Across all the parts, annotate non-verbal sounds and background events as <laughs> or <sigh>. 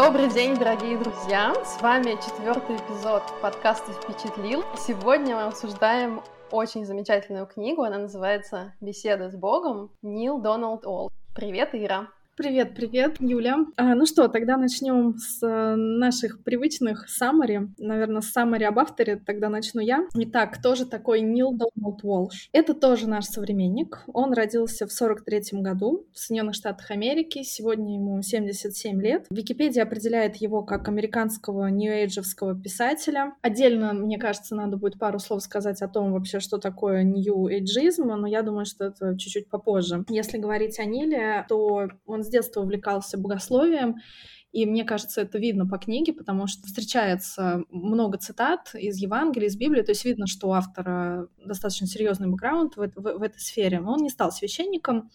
Добрый день, дорогие друзья! С вами четвертый эпизод подкаста «Впечатлил». Сегодня мы обсуждаем очень замечательную книгу. Она называется «Беседы с Богом» Нил Доналд Олл. Привет, Ира! Привет, привет, Юля. А, ну что, тогда начнем с э, наших привычных саммари. Наверное, с саммари об авторе тогда начну я. Итак, кто же такой Нил Дональд Уолш? Это тоже наш современник. Он родился в 43 году в Соединенных Штатах Америки. Сегодня ему 77 лет. Википедия определяет его как американского нью-эйджевского писателя. Отдельно, мне кажется, надо будет пару слов сказать о том вообще, что такое нью-эйджизм, но я думаю, что это чуть-чуть попозже. Если говорить о Ниле, то он с детства увлекался богословием, и мне кажется, это видно по книге, потому что встречается много цитат из Евангелия, из Библии, то есть видно, что у автора достаточно серьезный бэкграунд в, в, в этой сфере. Но он не стал священником.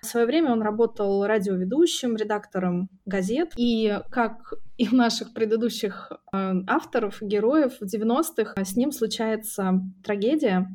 В свое время он работал радиоведущим, редактором газет, и как и у наших предыдущих э, авторов, героев в 90-х с ним случается трагедия,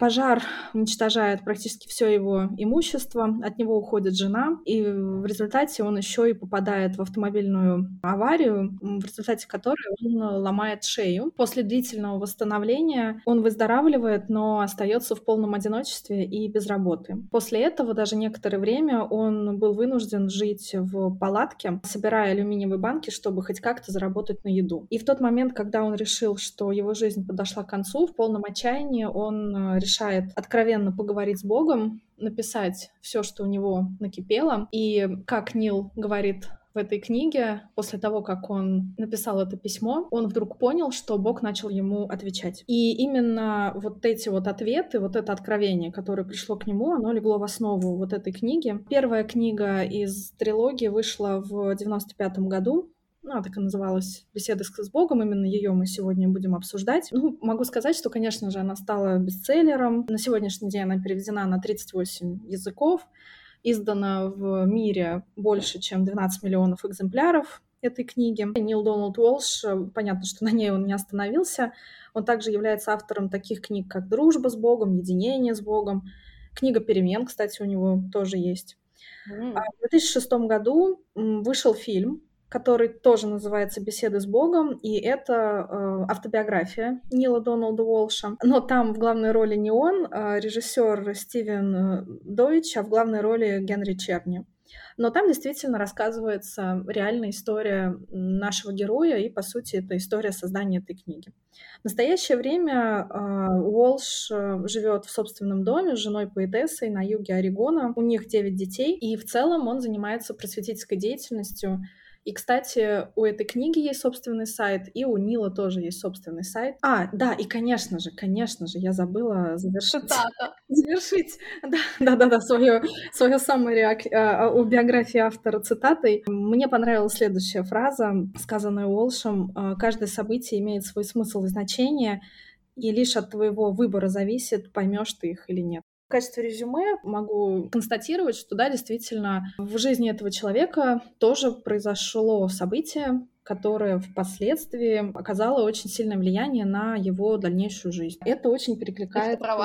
Пожар уничтожает практически все его имущество, от него уходит жена, и в результате он еще и попадает в автомобильную аварию, в результате которой он ломает шею. После длительного восстановления он выздоравливает, но остается в полном одиночестве и без работы. После этого даже некоторое время он был вынужден жить в палатке, собирая алюминиевые банки, чтобы хоть как-то заработать на еду. И в тот момент, когда он решил, что его жизнь подошла к концу, в полном отчаянии он решил решает откровенно поговорить с Богом, написать все, что у него накипело. И как Нил говорит в этой книге, после того, как он написал это письмо, он вдруг понял, что Бог начал ему отвечать. И именно вот эти вот ответы, вот это откровение, которое пришло к нему, оно легло в основу вот этой книги. Первая книга из трилогии вышла в 95 году, ну, она так и называлась «Беседы с Богом», именно ее мы сегодня будем обсуждать. Ну, могу сказать, что, конечно же, она стала бестселлером. На сегодняшний день она переведена на 38 языков, издана в мире больше, чем 12 миллионов экземпляров этой книги. Нил Доналд Уолш, понятно, что на ней он не остановился, он также является автором таких книг, как «Дружба с Богом», «Единение с Богом», книга «Перемен», кстати, у него тоже есть. Mm. В 2006 году вышел фильм который тоже называется «Беседы с Богом», и это э, автобиография Нила Доналда Уолша. Но там в главной роли не он, а режиссер Стивен э, Дойч, а в главной роли Генри Черни. Но там действительно рассказывается реальная история нашего героя, и, по сути, это история создания этой книги. В настоящее время э, Уолш э, живет в собственном доме с женой поэтессой на юге Орегона. У них 9 детей, и в целом он занимается просветительской деятельностью и, кстати, у этой книги есть собственный сайт, и у Нила тоже есть собственный сайт. А, да, и, конечно же, конечно же, я забыла завершить. Цитата. <laughs> Завершить, да, да, да, да свое, свое самое а, у биографии автора цитатой. Мне понравилась следующая фраза, сказанная Уолшем. «А, «Каждое событие имеет свой смысл и значение, и лишь от твоего выбора зависит, поймешь ты их или нет. В качестве резюме могу констатировать, что да, действительно, в жизни этого человека тоже произошло событие, которое впоследствии оказало очень сильное влияние на его дальнейшую жизнь. Это очень перекликается. Это про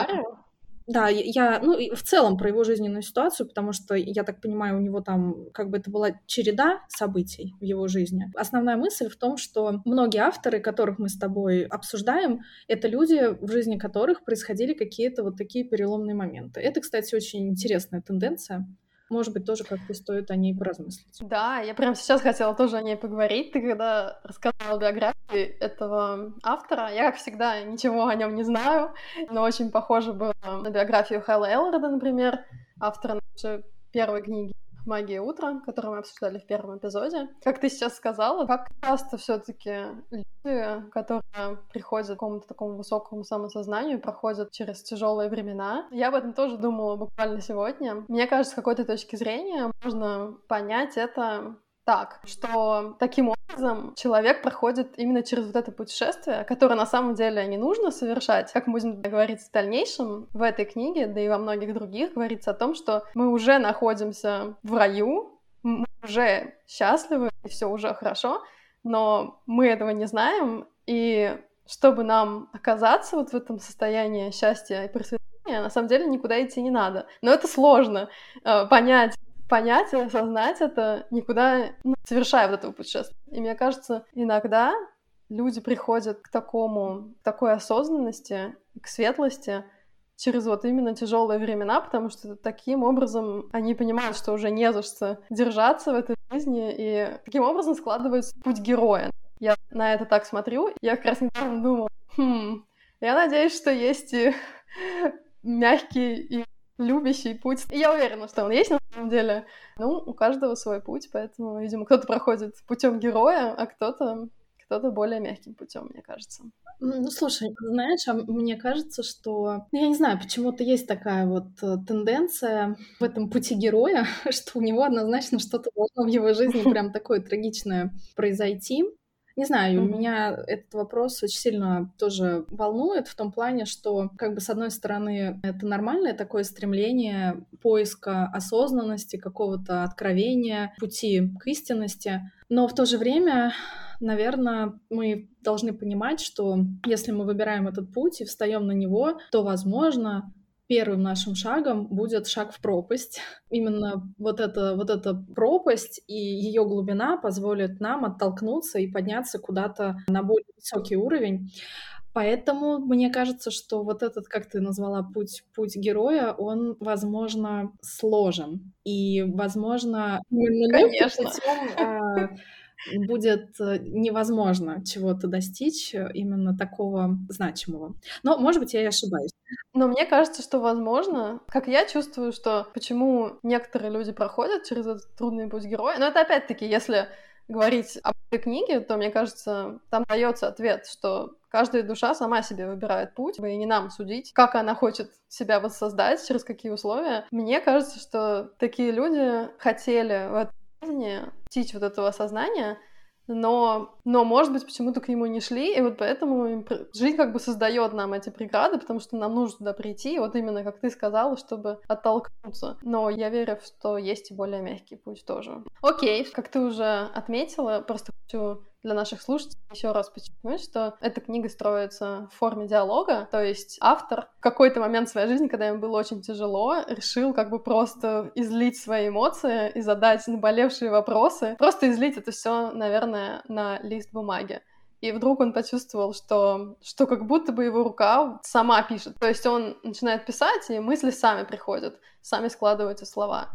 да, я, ну, в целом про его жизненную ситуацию, потому что, я так понимаю, у него там как бы это была череда событий в его жизни. Основная мысль в том, что многие авторы, которых мы с тобой обсуждаем, это люди, в жизни которых происходили какие-то вот такие переломные моменты. Это, кстати, очень интересная тенденция. Может быть, тоже как-то стоит о ней поразмыслить. Да, я прямо сейчас хотела тоже о ней поговорить. Ты когда рассказала биографию этого автора, я, как всегда, ничего о нем не знаю, но очень похоже было на биографию Хэлла Элларда, например, автора нашей первой книги «Магия утра», которую мы обсуждали в первом эпизоде. Как ты сейчас сказала, как часто все таки люди, которые приходят к какому-то такому высокому самосознанию, проходят через тяжелые времена. Я об этом тоже думала буквально сегодня. Мне кажется, с какой-то точки зрения можно понять это так, что таким образом человек проходит именно через вот это путешествие, которое на самом деле не нужно совершать. Как мы будем говорить в дальнейшем, в этой книге, да и во многих других, говорится о том, что мы уже находимся в раю, мы уже счастливы, и все уже хорошо, но мы этого не знаем, и чтобы нам оказаться вот в этом состоянии счастья и просветления, на самом деле никуда идти не надо. Но это сложно э, понять понять осознать это, никуда ну, совершая вот этого путешествия. И мне кажется, иногда люди приходят к такому, к такой осознанности, к светлости через вот именно тяжелые времена, потому что таким образом они понимают, что уже не за что держаться в этой жизни, и таким образом складывается путь героя. Я на это так смотрю, я как раз недавно думала, хм, я надеюсь, что есть и <laughs> мягкий и любящий путь. И я уверена, что он есть на самом деле. Ну, у каждого свой путь, поэтому, видимо, кто-то проходит путем героя, а кто-то кто-то более мягким путем, мне кажется. Ну, слушай, знаешь, а мне кажется, что, ну, я не знаю, почему-то есть такая вот э, тенденция в этом пути героя, <laughs> что у него однозначно что-то должно в его жизни <laughs> прям такое трагичное произойти. Не знаю, mm-hmm. меня этот вопрос очень сильно тоже волнует в том плане, что как бы с одной стороны это нормальное такое стремление поиска осознанности, какого-то откровения, пути к истинности, но в то же время наверное, мы должны понимать, что если мы выбираем этот путь и встаем на него, то, возможно, первым нашим шагом будет шаг в пропасть. Именно вот эта, вот эта пропасть и ее глубина позволит нам оттолкнуться и подняться куда-то на более высокий уровень. Поэтому мне кажется, что вот этот, как ты назвала, путь, путь героя, он, возможно, сложен. И, возможно, Конечно. Путем, будет э, невозможно чего-то достичь э, именно такого значимого. Но, может быть, я и ошибаюсь. Но мне кажется, что возможно, как я чувствую, что почему некоторые люди проходят через этот трудный путь героя. Но это опять-таки, если говорить об этой книге, то, мне кажется, там дается ответ, что каждая душа сама себе выбирает путь, и не нам судить, как она хочет себя воссоздать, через какие условия. Мне кажется, что такие люди хотели в этом достичь вот этого осознания, но, но, может быть, почему-то к нему не шли, и вот поэтому жизнь как бы создает нам эти преграды, потому что нам нужно туда прийти, вот именно как ты сказала, чтобы оттолкнуться. Но я верю, что есть и более мягкий путь тоже. Окей, как ты уже отметила, просто хочу для наших слушателей еще раз подчеркнуть, что эта книга строится в форме диалога, то есть автор в какой-то момент своей жизни, когда ему было очень тяжело, решил как бы просто излить свои эмоции и задать наболевшие вопросы, просто излить это все, наверное, на лист бумаги. И вдруг он почувствовал, что, что как будто бы его рука сама пишет. То есть он начинает писать, и мысли сами приходят, сами складываются слова.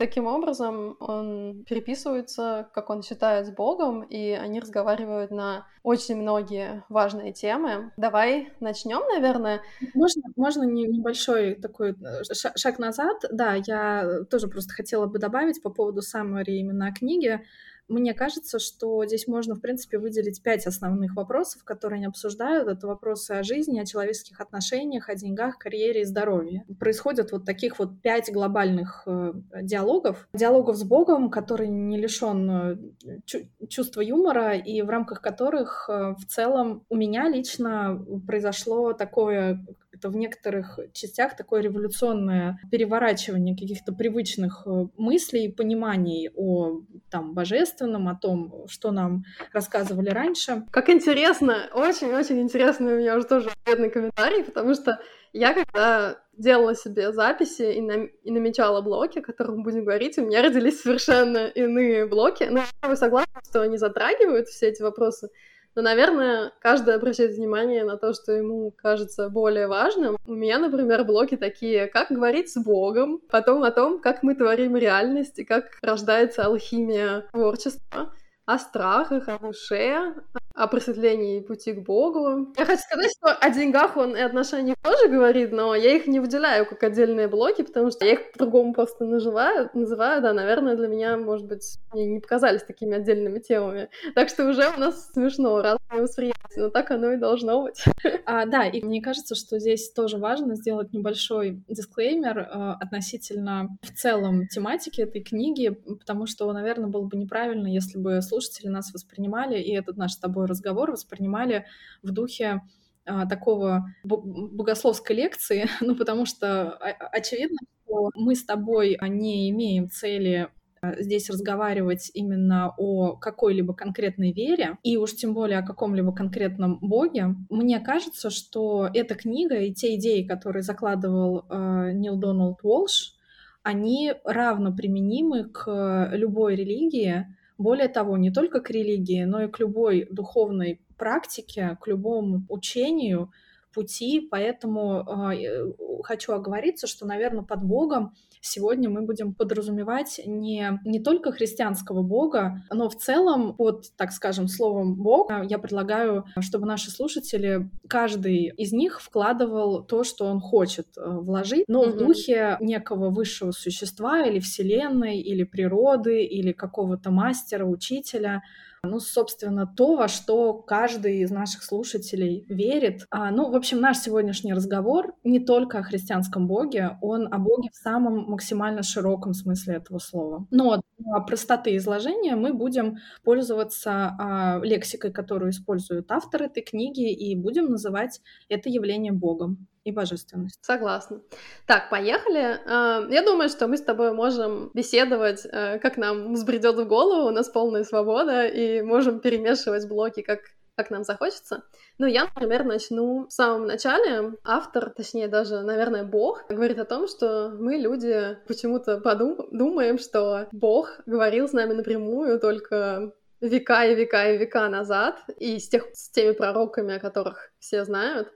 Таким образом, он переписывается, как он считает, с Богом, и они разговаривают на очень многие важные темы. Давай начнем, наверное. Можно, можно небольшой такой э, шаг назад? Да, я тоже просто хотела бы добавить по поводу summary именно о книге. Мне кажется, что здесь можно, в принципе, выделить пять основных вопросов, которые они обсуждают. Это вопросы о жизни, о человеческих отношениях, о деньгах, карьере и здоровье. Происходят вот таких вот пять глобальных э, диалогов. Диалогов с Богом, который не лишен э, чувства юмора, и в рамках которых э, в целом у меня лично произошло такое это в некоторых частях такое революционное переворачивание каких-то привычных э, мыслей и пониманий о там, божественном, о том, что нам рассказывали раньше. Как интересно, очень-очень интересно у меня уже тоже ответный комментарий, потому что я когда делала себе записи и, нам, и намечала блоки, о которых мы будем говорить, у меня родились совершенно иные блоки. Но я согласна, что они затрагивают все эти вопросы, но, наверное, каждый обращает внимание на то, что ему кажется более важным. У меня, например, блоки такие, как говорить с Богом, потом о том, как мы творим реальность и как рождается алхимия творчества о страхах, о душе, о просветлении пути к Богу. Я хочу сказать, что о деньгах он и отношениях тоже говорит, но я их не выделяю как отдельные блоки, потому что я их по-другому просто называю, называю, да, наверное, для меня, может быть, мне не показались такими отдельными темами. Так что уже у нас смешно, разные восприятия, но так оно и должно быть. А, да, и мне кажется, что здесь тоже важно сделать небольшой дисклеймер э, относительно в целом тематики этой книги, потому что, наверное, было бы неправильно, если бы слушатели нас воспринимали, и этот наш с тобой разговор воспринимали в духе а, такого богословской лекции, <laughs> ну, потому что очевидно, что мы с тобой не имеем цели а, здесь разговаривать именно о какой-либо конкретной вере, и уж тем более о каком-либо конкретном боге, мне кажется, что эта книга и те идеи, которые закладывал э, Нил Дональд Уолш, они равно применимы к любой религии, более того, не только к религии, но и к любой духовной практике, к любому учению, пути, поэтому э, хочу оговориться, что, наверное, под Богом сегодня мы будем подразумевать не, не только христианского Бога, но в целом под, так скажем, словом Бог я предлагаю, чтобы наши слушатели, каждый из них вкладывал то, что он хочет э, вложить, но mm-hmm. в духе некого высшего существа или вселенной, или природы, или какого-то мастера, учителя, ну, собственно, то, во что каждый из наших слушателей верит. А, ну, в общем, наш сегодняшний разговор не только о христианском Боге, он о Боге в самом максимально широком смысле этого слова. Но для простоты изложения мы будем пользоваться а, лексикой, которую используют авторы этой книги, и будем называть это явление Богом и божественность. Согласна. Так, поехали. А, я думаю, что мы с тобой можем беседовать, э, как нам взбредет в голову, у нас полная свобода, и можем перемешивать блоки, как, как нам захочется. Ну, я, например, начну в самом начале. Автор, точнее даже, наверное, Бог, говорит о том, что мы, люди, почему-то подум- думаем, что Бог говорил с нами напрямую только века и века и века назад, и с, тех, с теми пророками, о которых все знают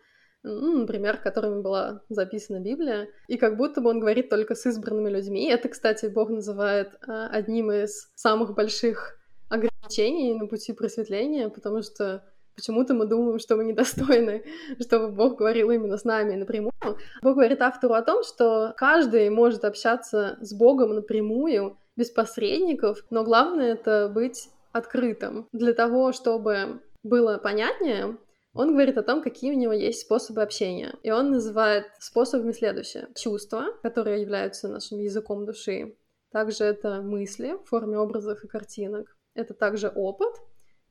ну, например, которыми была записана Библия, и как будто бы он говорит только с избранными людьми. Это, кстати, Бог называет а, одним из самых больших ограничений на пути просветления, потому что Почему-то мы думаем, что мы недостойны, <laughs> чтобы Бог говорил именно с нами напрямую. Бог говорит автору о том, что каждый может общаться с Богом напрямую, без посредников, но главное это быть открытым. Для того, чтобы было понятнее, он говорит о том, какие у него есть способы общения. И он называет способами следующее. Чувства, которые являются нашим языком души. Также это мысли в форме образов и картинок. Это также опыт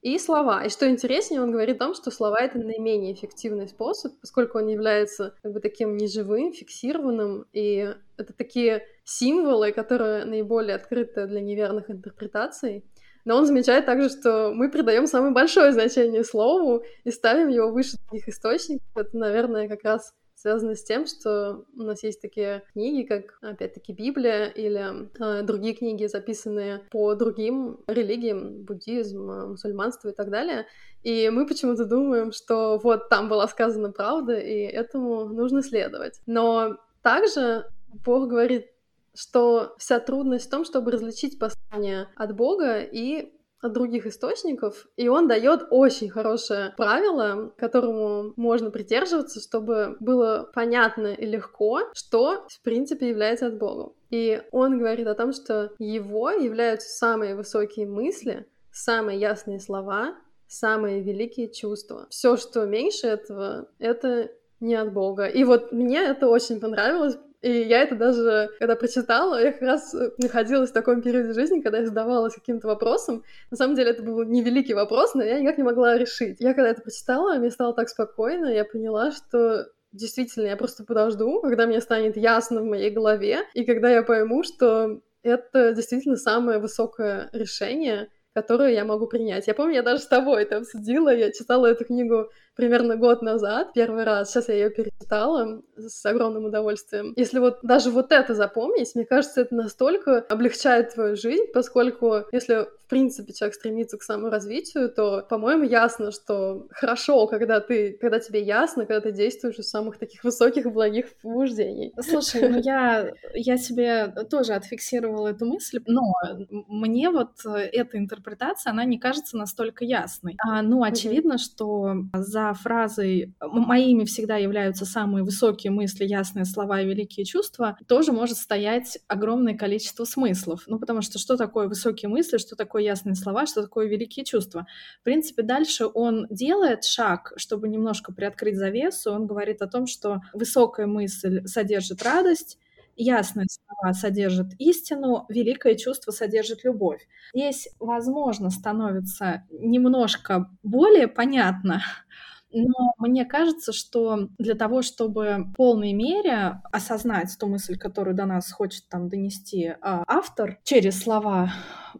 и слова. И что интереснее, он говорит о том, что слова — это наименее эффективный способ, поскольку он является как бы таким неживым, фиксированным, и это такие символы, которые наиболее открыты для неверных интерпретаций. Но он замечает также, что мы придаем самое большое значение слову и ставим его выше других источников. Это, наверное, как раз связано с тем, что у нас есть такие книги, как, опять-таки, Библия или э, другие книги, записанные по другим религиям, буддизм, мусульманство и так далее. И мы почему-то думаем, что вот там была сказана правда, и этому нужно следовать. Но также Бог говорит что вся трудность в том, чтобы различить послание от Бога и от других источников, и он дает очень хорошее правило, которому можно придерживаться, чтобы было понятно и легко, что в принципе является от Бога. И он говорит о том, что его являются самые высокие мысли, самые ясные слова, самые великие чувства. Все, что меньше этого, это не от Бога. И вот мне это очень понравилось, и я это даже, когда прочитала, я как раз э, находилась в таком периоде жизни, когда я задавалась каким-то вопросом. На самом деле это был невеликий вопрос, но я никак не могла решить. Я когда это прочитала, мне стало так спокойно, я поняла, что действительно, я просто подожду, когда мне станет ясно в моей голове, и когда я пойму, что это действительно самое высокое решение, которое я могу принять. Я помню, я даже с тобой это обсудила, я читала эту книгу примерно год назад, первый раз. Сейчас я ее перечитала с огромным удовольствием. Если вот даже вот это запомнить, мне кажется, это настолько облегчает твою жизнь, поскольку если в принципе человек стремится к саморазвитию, то, по-моему, ясно, что хорошо, когда ты, когда тебе ясно, когда ты действуешь из самых таких высоких благих побуждений. Слушай, ну я, я себе тоже отфиксировала эту мысль, но мне вот эта интерпретация, она не кажется настолько ясной. А, ну, очевидно, что за за фразой «моими всегда являются самые высокие мысли, ясные слова и великие чувства», тоже может стоять огромное количество смыслов. Ну, потому что что такое высокие мысли, что такое ясные слова, что такое великие чувства. В принципе, дальше он делает шаг, чтобы немножко приоткрыть завесу. Он говорит о том, что высокая мысль содержит радость, ясные слова содержат истину, великое чувство содержит любовь. Здесь, возможно, становится немножко более понятно, <laughs> но мне кажется, что для того, чтобы в полной мере осознать ту мысль, которую до нас хочет там донести а, автор через слова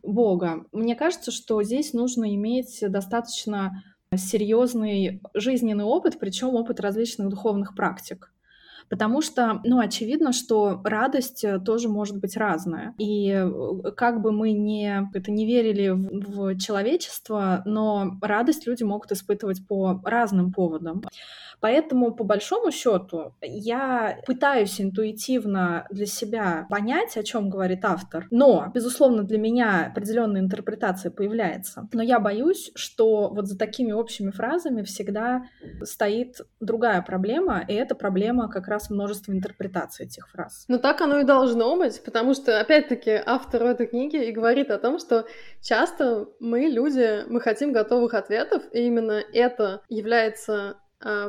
Бога, мне кажется, что здесь нужно иметь достаточно серьезный жизненный опыт, причем опыт различных духовных практик. Потому что, ну, очевидно, что радость э, тоже может быть разная. И э, как бы мы не, это не верили в, в человечество, но радость люди могут испытывать по разным поводам. Поэтому, по большому счету, я пытаюсь интуитивно для себя понять, о чем говорит автор. Но, безусловно, для меня определенная интерпретация появляется. Но я боюсь, что вот за такими общими фразами всегда стоит другая проблема, и это проблема как раз множества интерпретаций этих фраз. Ну так оно и должно быть, потому что, опять-таки, автор этой книги и говорит о том, что часто мы, люди, мы хотим готовых ответов, и именно это является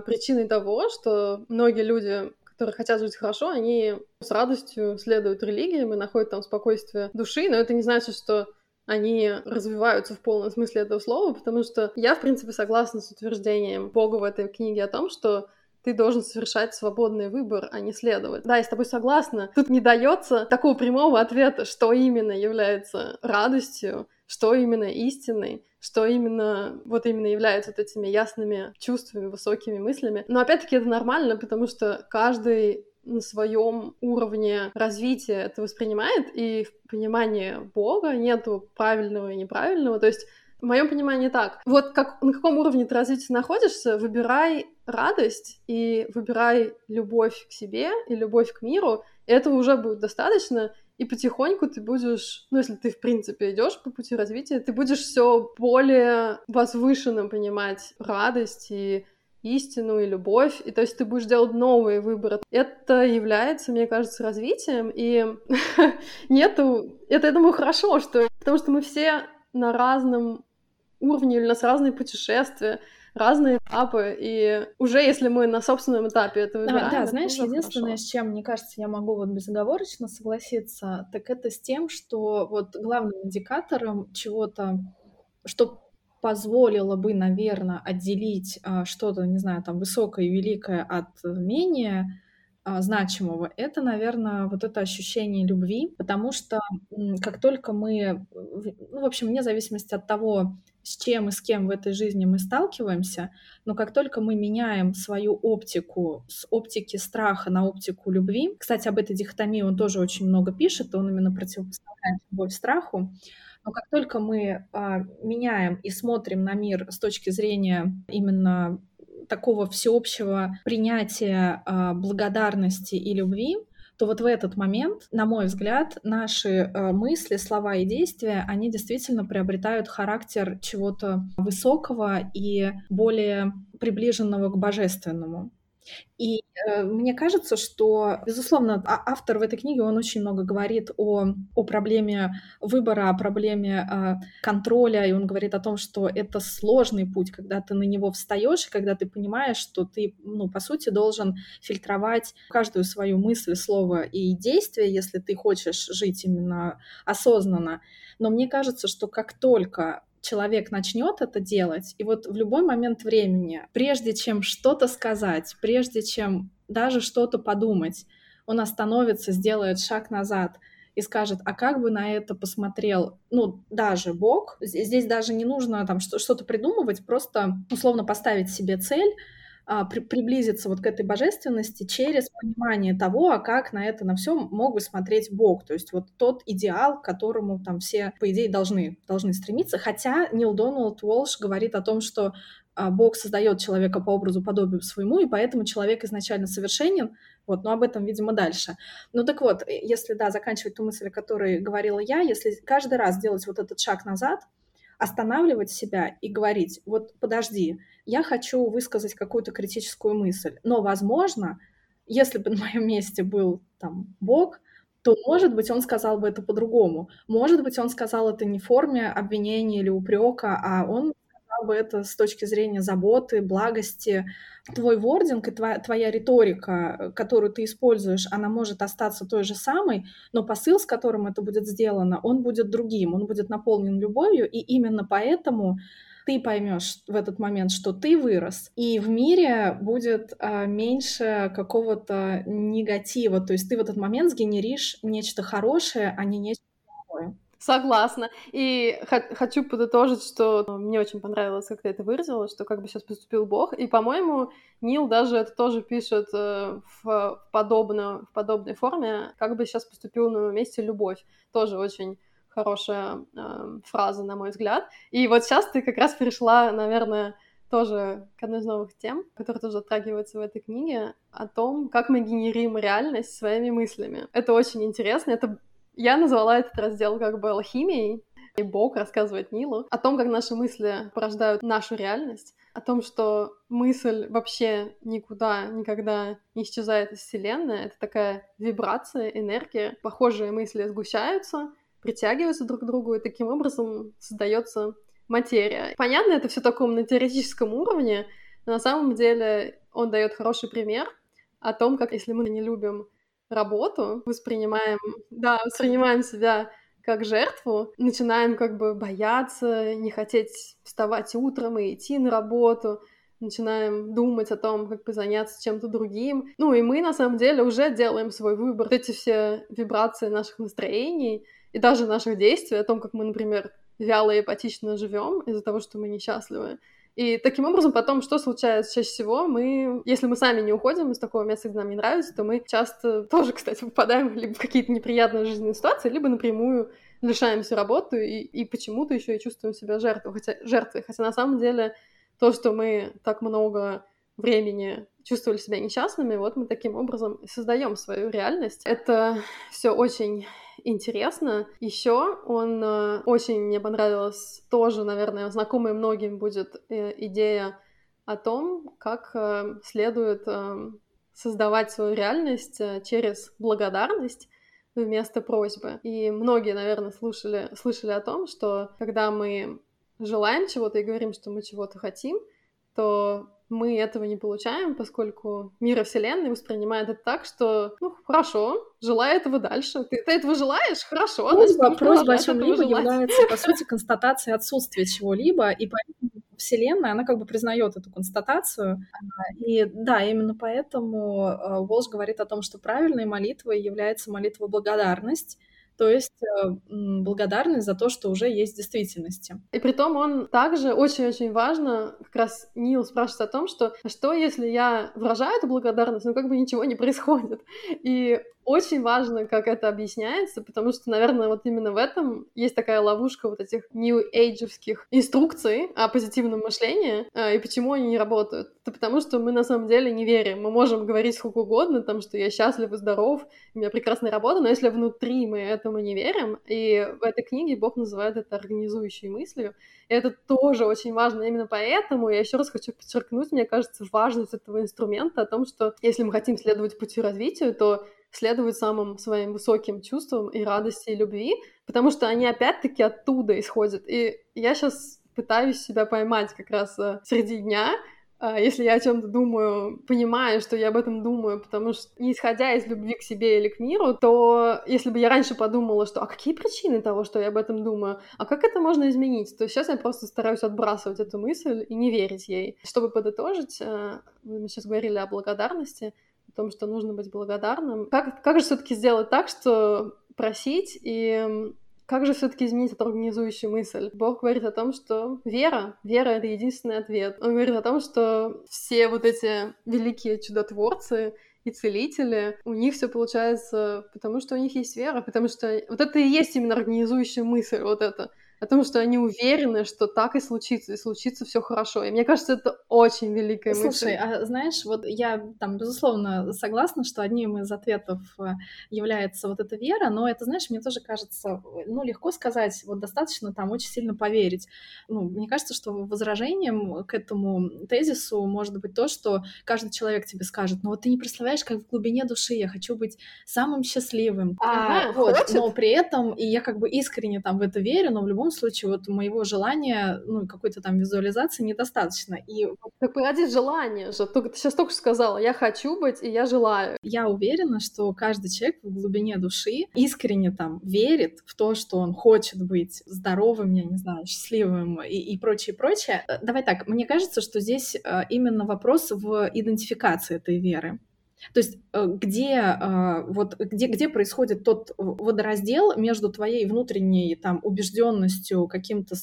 причиной того, что многие люди, которые хотят жить хорошо, они с радостью следуют религиям и находят там спокойствие души, но это не значит, что они развиваются в полном смысле этого слова, потому что я, в принципе, согласна с утверждением Бога в этой книге о том, что ты должен совершать свободный выбор, а не следовать. Да, я с тобой согласна. Тут не дается такого прямого ответа, что именно является радостью, что именно истиной, что именно вот именно является вот этими ясными чувствами, высокими мыслями. Но опять-таки это нормально, потому что каждый на своем уровне развития это воспринимает, и в понимании Бога нету правильного и неправильного. То есть в моем понимании так. Вот как, на каком уровне ты развития находишься, выбирай радость и выбирай любовь к себе и любовь к миру. Этого уже будет достаточно, и потихоньку ты будешь, ну, если ты, в принципе, идешь по пути развития, ты будешь все более возвышенно понимать радость и истину и любовь, и то есть ты будешь делать новые выборы. Это является, мне кажется, развитием, и <laughs> нету... Это, я думаю, хорошо, что... Потому что мы все на разном уровне, или у нас разные путешествия, разные этапы, и уже если мы на собственном этапе это выбираем... Да, да знаешь, единственное, хорошо. с чем, мне кажется, я могу вот безоговорочно согласиться, так это с тем, что вот главным индикатором чего-то, что позволило бы, наверное, отделить а, что-то, не знаю, там, высокое и великое от менее а, значимого, это, наверное, вот это ощущение любви, потому что как только мы, ну, в общем, вне зависимости от того, с чем и с кем в этой жизни мы сталкиваемся, но как только мы меняем свою оптику с оптики страха на оптику любви, кстати, об этой дихотомии он тоже очень много пишет, он именно противопоставляет любовь страху, но как только мы а, меняем и смотрим на мир с точки зрения именно такого всеобщего принятия а, благодарности и любви, то вот в этот момент, на мой взгляд, наши э, мысли, слова и действия, они действительно приобретают характер чего-то высокого и более приближенного к божественному. И э, мне кажется, что, безусловно, а, автор в этой книге, он очень много говорит о, о проблеме выбора, о проблеме э, контроля, и он говорит о том, что это сложный путь, когда ты на него встаешь, когда ты понимаешь, что ты, ну, по сути, должен фильтровать каждую свою мысль, слово и действие, если ты хочешь жить именно осознанно. Но мне кажется, что как только человек начнет это делать, и вот в любой момент времени, прежде чем что-то сказать, прежде чем даже что-то подумать, он остановится, сделает шаг назад и скажет, а как бы на это посмотрел, ну, даже Бог. Здесь даже не нужно там что-то придумывать, просто условно поставить себе цель, при, приблизиться вот к этой божественности через понимание того, а как на это, на все мог бы смотреть Бог. То есть вот тот идеал, к которому там все, по идее, должны, должны стремиться. Хотя Нил Доналд Уолш говорит о том, что а, Бог создает человека по образу подобию своему, и поэтому человек изначально совершенен. Вот, но об этом, видимо, дальше. Ну так вот, если, да, заканчивать ту мысль, о которой говорила я, если каждый раз делать вот этот шаг назад, останавливать себя и говорить, вот подожди, я хочу высказать какую-то критическую мысль, но, возможно, если бы на моем месте был там Бог, то, может быть, он сказал бы это по-другому. Может быть, он сказал это не в форме обвинения или упрека, а он сказал бы это с точки зрения заботы, благости. Твой вординг и твоя, твоя риторика, которую ты используешь, она может остаться той же самой, но посыл, с которым это будет сделано, он будет другим, он будет наполнен любовью, и именно поэтому ты поймешь в этот момент, что ты вырос, и в мире будет а, меньше какого-то негатива. То есть ты в этот момент сгенеришь нечто хорошее, а не нечто плохое. Согласна. И хочу подытожить, что мне очень понравилось, как ты это выразила, что как бы сейчас поступил Бог. И, по-моему, Нил даже это тоже пишет э, в, подобно, в подобной форме, как бы сейчас поступил на месте любовь. Тоже очень хорошая э, фраза, на мой взгляд. И вот сейчас ты как раз перешла, наверное, тоже к одной из новых тем, которая тоже затрагивается в этой книге, о том, как мы генерим реальность своими мыслями. Это очень интересно. Это я назвала этот раздел как бы алхимией, и Бог рассказывает Нилу о том, как наши мысли порождают нашу реальность, о том, что мысль вообще никуда, никогда не исчезает из Вселенной. Это такая вибрация, энергия. Похожие мысли сгущаются, притягиваются друг к другу, и таким образом создается материя. Понятно, это все таком на теоретическом уровне, но на самом деле он дает хороший пример о том, как если мы не любим работу, воспринимаем, да, воспринимаем себя как жертву, начинаем как бы бояться, не хотеть вставать утром и идти на работу, начинаем думать о том, как бы заняться чем-то другим. Ну и мы на самом деле уже делаем свой выбор. Эти все вибрации наших настроений и даже наших действий, о том, как мы, например, вяло и апатично живем из-за того, что мы несчастливы, и таким образом потом что случается чаще всего? Мы, если мы сами не уходим из такого места, где нам не нравится, то мы часто тоже, кстати, попадаем <laughs> либо в какие-то неприятные жизненные ситуации, либо напрямую лишаемся работы и, и почему-то еще и чувствуем себя жертвой, хотя, жертвой. Хотя на самом деле то, что мы так много времени чувствовали себя несчастными, вот мы таким образом создаем свою реальность. Это все очень интересно. Еще он э, очень мне понравилась тоже, наверное, знакомая многим будет э, идея о том, как э, следует создавать свою реальность через благодарность вместо просьбы. И многие, наверное, слушали, слышали о том, что когда мы желаем чего-то и говорим, что мы чего-то хотим, то мы этого не получаем, поскольку мир и Вселенная воспринимает это так, что, ну, хорошо, желаю этого дальше. Ты, ты этого желаешь? Хорошо. Просьба, просьба о чем-либо является, по сути, <laughs> констатацией отсутствия чего-либо, и поэтому Вселенная, она как бы признает эту констатацию. И да, именно поэтому э, Волж говорит о том, что правильной молитвой является молитва благодарность, то есть э, благодарность за то, что уже есть в действительности. И при том он также очень-очень важно, как раз Нил спрашивает о том, что что если я выражаю эту благодарность, но как бы ничего не происходит. И очень важно, как это объясняется, потому что, наверное, вот именно в этом есть такая ловушка вот этих age'овских инструкций о позитивном мышлении, э, и почему они не работают. Это потому, что мы на самом деле не верим. Мы можем говорить сколько угодно, там, что я счастлив и здоров, у меня прекрасная работа, но если внутри мы этому не верим, и в этой книге Бог называет это организующей мыслью, и это тоже очень важно. Именно поэтому я еще раз хочу подчеркнуть, мне кажется, важность этого инструмента о том, что если мы хотим следовать пути развития, то следовать самым своим высоким чувствам и радости, и любви, потому что они опять-таки оттуда исходят. И я сейчас пытаюсь себя поймать как раз э, среди дня, э, если я о чем-то думаю, понимаю, что я об этом думаю, потому что, исходя из любви к себе или к миру, то если бы я раньше подумала, что а какие причины того, что я об этом думаю, а как это можно изменить, то сейчас я просто стараюсь отбрасывать эту мысль и не верить ей. Чтобы подытожить, э, мы сейчас говорили о благодарности, о том, что нужно быть благодарным. Как, как же все-таки сделать так, что просить и как же все-таки изменить эту организующую мысль? Бог говорит о том, что вера, вера — это единственный ответ. Он говорит о том, что все вот эти великие чудотворцы и целители, у них все получается, потому что у них есть вера, потому что вот это и есть именно организующая мысль, вот это — о том, что они уверены, что так и случится, и случится все хорошо. И мне кажется, это очень великая мысль. Слушай, а знаешь, вот я там, безусловно, согласна, что одним из ответов э, является вот эта вера, но это, знаешь, мне тоже кажется, ну, легко сказать, вот достаточно там очень сильно поверить. Ну, мне кажется, что возражением к этому тезису может быть то, что каждый человек тебе скажет, ну вот ты не представляешь, как в глубине души я хочу быть самым счастливым. Ага, а, вот, но при этом, и я как бы искренне там в это верю, но в любом случае вот моего желания, ну, какой-то там визуализации недостаточно. И... Так погоди, желание же. Только, ты сейчас только что сказала, я хочу быть, и я желаю. Я уверена, что каждый человек в глубине души искренне там верит в то, что он хочет быть здоровым, я не знаю, счастливым и, и прочее, прочее. Э, давай так, мне кажется, что здесь э, именно вопрос в идентификации этой веры. То есть э, где, а, вот, где, где происходит тот водораздел между твоей внутренней там, убежденностью, каким-то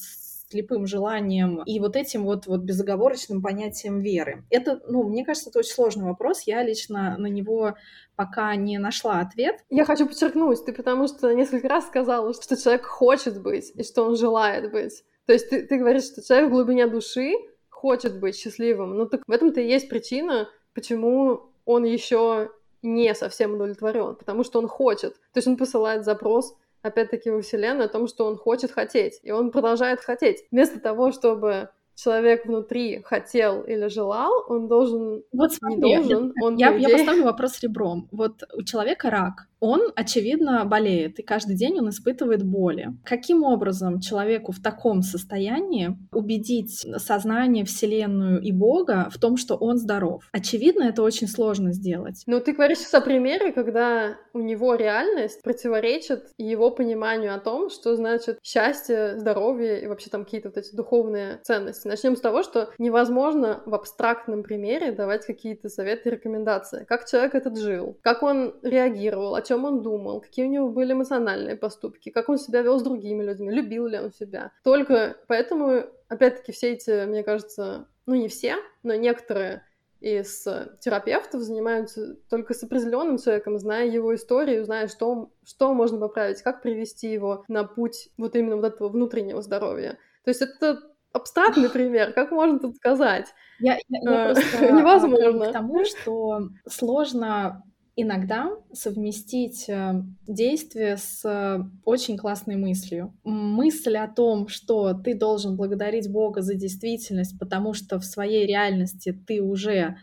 слепым желанием и вот этим вот, вот безоговорочным понятием веры? Это, ну, мне кажется, это очень сложный вопрос. Я лично на него пока не нашла ответ. Я хочу подчеркнуть, ты потому что несколько раз сказала, что человек хочет быть и что он желает быть. То есть ты, ты говоришь, что человек в глубине души хочет быть счастливым. Ну так в этом-то и есть причина, почему он еще не совсем удовлетворен, потому что он хочет. То есть он посылает запрос опять-таки во Вселенную о том, что он хочет хотеть, и он продолжает хотеть. Вместо того, чтобы человек внутри хотел или желал, он должен... Вот смотри, не должен, он, я, идее... я поставлю вопрос ребром. Вот у человека рак, он, очевидно, болеет, и каждый день он испытывает боли. Каким образом человеку в таком состоянии убедить сознание, Вселенную и Бога в том, что он здоров? Очевидно, это очень сложно сделать. Ну, ты говоришь о примере, когда у него реальность противоречит его пониманию о том, что значит счастье, здоровье и вообще там какие-то вот эти духовные ценности. Начнем с того, что невозможно в абстрактном примере давать какие-то советы и рекомендации. Как человек этот жил, как он реагировал, о чем он думал, какие у него были эмоциональные поступки, как он себя вел с другими людьми, любил ли он себя. Только поэтому, опять-таки, все эти, мне кажется, ну не все, но некоторые из терапевтов занимаются только с определенным человеком, зная его историю, зная, что, что можно поправить, как привести его на путь вот именно вот этого внутреннего здоровья. То есть это абстрактный пример, как можно тут сказать? Я, я, я э, просто <laughs> невозможно. К тому, что сложно иногда совместить э, действие с э, очень классной мыслью. Мысль о том, что ты должен благодарить Бога за действительность, потому что в своей реальности ты уже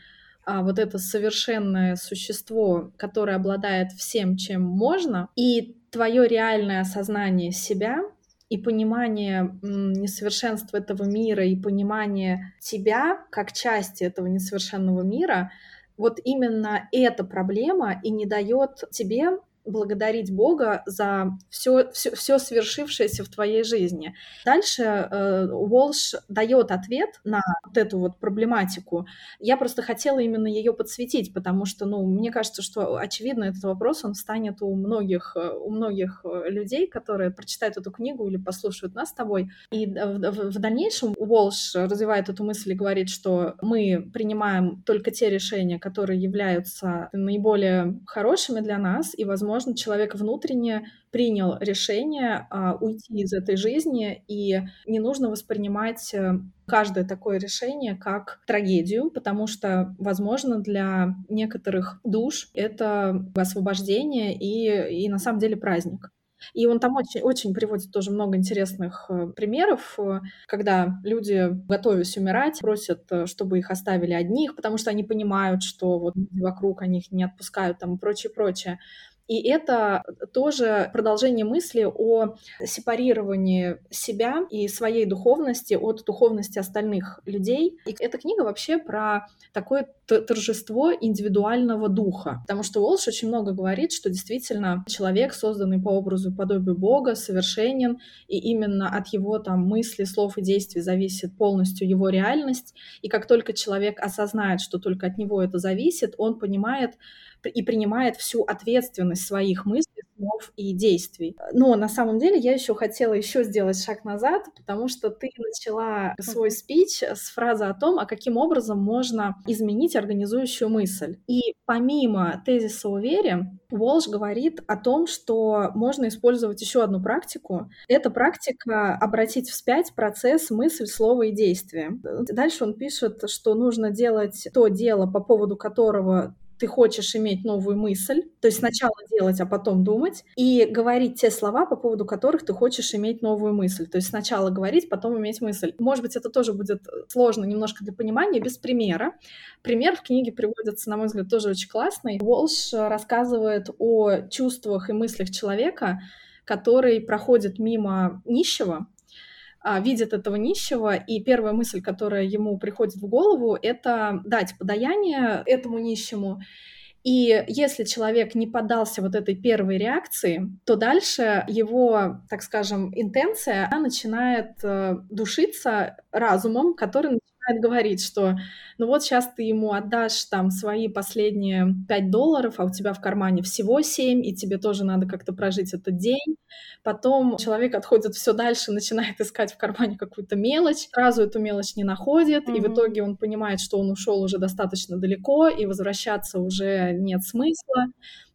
а, вот это совершенное существо, которое обладает всем, чем можно, и твое реальное осознание себя и понимание несовершенства этого мира, и понимание тебя как части этого несовершенного мира — вот именно эта проблема и не дает тебе благодарить Бога за все, все, все свершившееся в твоей жизни. Дальше э, Уолш дает ответ на вот эту вот проблематику. Я просто хотела именно ее подсветить, потому что, ну, мне кажется, что очевидно этот вопрос, он встанет у многих, э, у многих э, людей, которые прочитают эту книгу или послушают нас с тобой. И в, в, в дальнейшем Уолш развивает эту мысль и говорит, что мы принимаем только те решения, которые являются наиболее хорошими для нас, и, возможно, возможно, человек внутренне принял решение а, уйти из этой жизни, и не нужно воспринимать э, каждое такое решение как трагедию, потому что, возможно, для некоторых душ это освобождение и, и на самом деле праздник. И он там очень, очень приводит тоже много интересных э, примеров, э, когда люди, готовясь умирать, просят, чтобы их оставили одних, потому что они понимают, что вот вокруг они их не отпускают там и прочее, прочее. И это тоже продолжение мысли о сепарировании себя и своей духовности от духовности остальных людей. И эта книга вообще про такое торжество индивидуального духа. Потому что Уолш очень много говорит, что действительно человек, созданный по образу и подобию Бога, совершенен, и именно от его там мысли, слов и действий зависит полностью его реальность. И как только человек осознает, что только от него это зависит, он понимает, и принимает всю ответственность своих мыслей, слов и действий. Но на самом деле я еще хотела еще сделать шаг назад, потому что ты начала свой спич с фразы о том, а каким образом можно изменить организующую мысль. И помимо тезиса о вере, Уолш говорит о том, что можно использовать еще одну практику. Это практика обратить вспять процесс мысль, слова и действия. Дальше он пишет, что нужно делать то дело, по поводу которого ты хочешь иметь новую мысль, то есть сначала делать, а потом думать, и говорить те слова, по поводу которых ты хочешь иметь новую мысль. То есть сначала говорить, потом иметь мысль. Может быть, это тоже будет сложно немножко для понимания, без примера. Пример в книге приводится, на мой взгляд, тоже очень классный. Уолш рассказывает о чувствах и мыслях человека, который проходит мимо нищего, видит этого нищего, и первая мысль, которая ему приходит в голову, это дать подаяние этому нищему. И если человек не поддался вот этой первой реакции, то дальше его, так скажем, интенция начинает э, душиться разумом, который начинает говорить, что ну вот сейчас ты ему отдашь там свои последние 5 долларов, а у тебя в кармане всего 7, и тебе тоже надо как-то прожить этот день. Потом человек отходит все дальше, начинает искать в кармане какую-то мелочь, сразу эту мелочь не находит, mm-hmm. и в итоге он понимает, что он ушел уже достаточно далеко, и возвращаться уже нет смысла.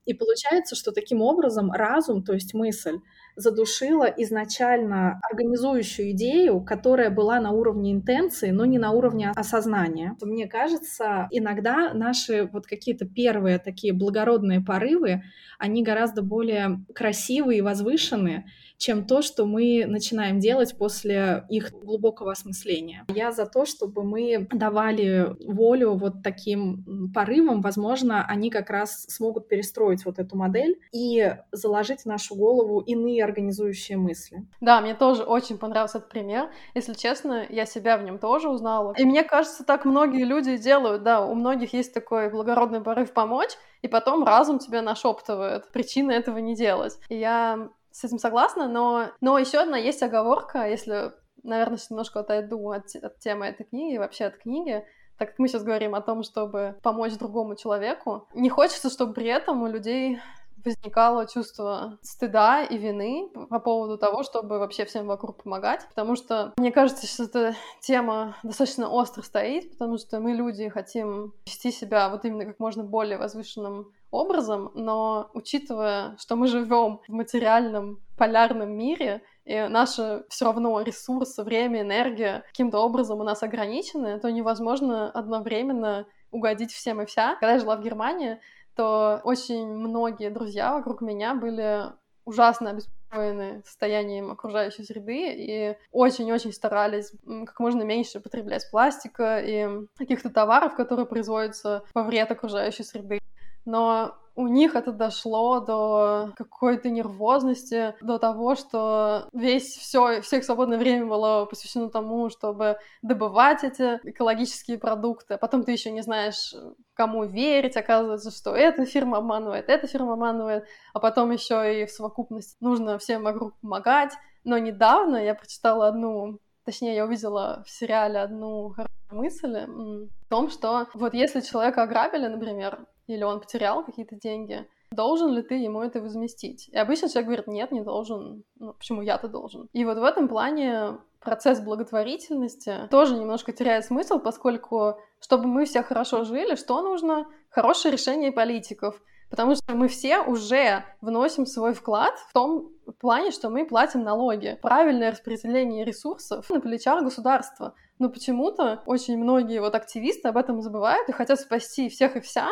И получается, что таким образом разум, то есть мысль, задушила изначально организующую идею, которая была на уровне интенции, но не на уровне осознания. Мне кажется, иногда наши вот какие-то первые такие благородные порывы, они гораздо более красивые и возвышенные, чем то, что мы начинаем делать после их глубокого осмысления. Я за то, чтобы мы давали волю вот таким порывам, возможно, они как раз смогут перестроить вот эту модель и заложить в нашу голову иные организующие мысли. Да, мне тоже очень понравился этот пример. Если честно, я себя в нем тоже узнала. И мне кажется, так многие люди делают, да, у многих есть такой благородный порыв помочь, и потом разум тебя нашептывает причины этого не делать. И я с этим согласна, но, но еще одна есть оговорка, если, наверное, немножко отойду от, от темы этой книги, вообще от книги, так как мы сейчас говорим о том, чтобы помочь другому человеку, не хочется, чтобы при этом у людей возникало чувство стыда и вины по поводу того, чтобы вообще всем вокруг помогать, потому что, мне кажется, сейчас эта тема достаточно остро стоит, потому что мы, люди, хотим вести себя вот именно как можно более возвышенным образом, но учитывая, что мы живем в материальном полярном мире, и наши все равно ресурсы, время, энергия каким-то образом у нас ограничены, то невозможно одновременно угодить всем и вся. Когда я жила в Германии, то очень многие друзья вокруг меня были ужасно обеспокоены состоянием окружающей среды и очень-очень старались как можно меньше потреблять пластика и каких-то товаров, которые производятся во вред окружающей среды но у них это дошло до какой-то нервозности, до того, что весь все, все их свободное время было посвящено тому, чтобы добывать эти экологические продукты. Потом ты еще не знаешь, кому верить. Оказывается, что эта фирма обманывает, эта фирма обманывает, а потом еще и в совокупности нужно всем вокруг помогать. Но недавно я прочитала одну точнее, я увидела в сериале одну мысль в том, что вот если человека ограбили, например, или он потерял какие-то деньги, должен ли ты ему это возместить? И обычно человек говорит, нет, не должен. Ну, почему я-то должен? И вот в этом плане процесс благотворительности тоже немножко теряет смысл, поскольку, чтобы мы все хорошо жили, что нужно? Хорошее решение политиков. Потому что мы все уже вносим свой вклад в том плане, что мы платим налоги. Правильное распределение ресурсов на плечах государства. Но почему-то очень многие вот активисты об этом забывают и хотят спасти всех и вся,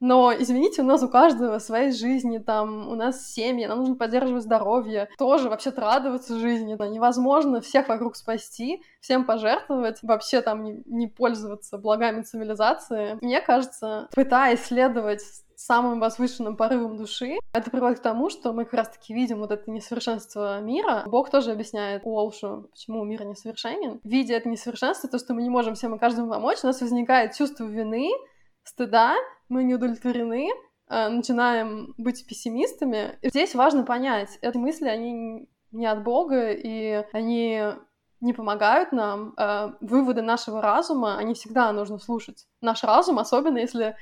но, извините, у нас у каждого своей жизни, там, у нас семьи, нам нужно поддерживать здоровье, тоже вообще-то радоваться жизни. Но невозможно всех вокруг спасти, всем пожертвовать, вообще там не, не пользоваться благами цивилизации. Мне кажется, пытаясь следовать самым возвышенным порывом души. Это приводит к тому, что мы как раз-таки видим вот это несовершенство мира. Бог тоже объясняет Уолшу, почему мир несовершенен. Видя это несовершенство, то, что мы не можем всем и каждому помочь, у нас возникает чувство вины, стыда, мы не удовлетворены, э, начинаем быть пессимистами. И здесь важно понять, эти мысли, они не от Бога, и они не помогают нам. Э, выводы нашего разума, они всегда нужно слушать. Наш разум, особенно если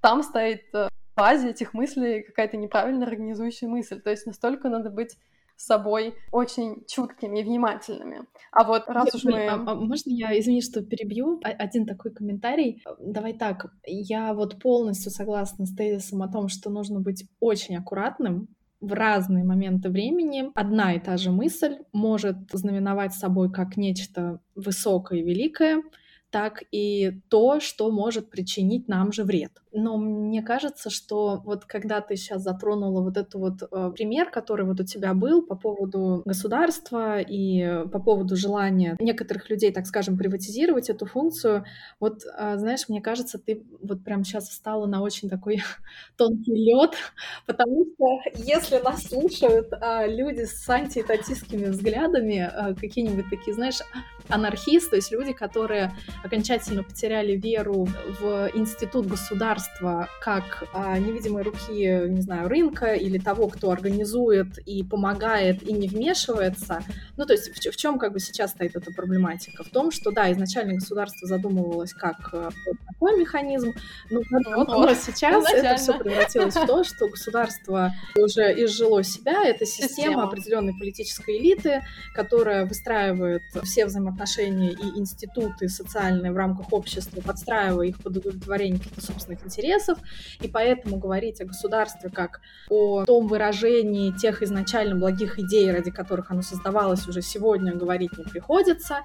там стоит э, в базе этих мыслей какая-то неправильно организующая мысль. То есть настолько надо быть с собой очень чуткими и внимательными. А вот раз уж мы... А, а можно я, извини, что перебью? Один такой комментарий. Давай так, я вот полностью согласна с тезисом о том, что нужно быть очень аккуратным в разные моменты времени одна и та же мысль может знаменовать собой как нечто высокое и великое, так и то, что может причинить нам же вред. Но мне кажется, что вот когда ты сейчас затронула вот этот вот э, пример, который вот у тебя был по поводу государства и по поводу желания некоторых людей, так скажем, приватизировать эту функцию, вот, э, знаешь, мне кажется, ты вот прям сейчас встала на очень такой <laughs> тонкий лед, <laughs> потому что если нас слушают э, люди с антиэтатистскими взглядами, э, какие-нибудь такие, знаешь, анархисты, то есть люди, которые окончательно потеряли веру в институт государства, государства как а, невидимой руки, не знаю, рынка или того, кто организует и помогает и не вмешивается. Ну, то есть в, в чем как бы сейчас стоит эта проблематика? В том, что, да, изначально государство задумывалось как э, вот такой механизм, но, но, но сейчас это все превратилось в то, что государство уже изжило себя, это система, система определенной политической элиты, которая выстраивает все взаимоотношения и институты социальные в рамках общества, подстраивая их под удовлетворение каких-то собственных интересов, и поэтому говорить о государстве как о том выражении тех изначально благих идей, ради которых оно создавалось уже сегодня, говорить не приходится.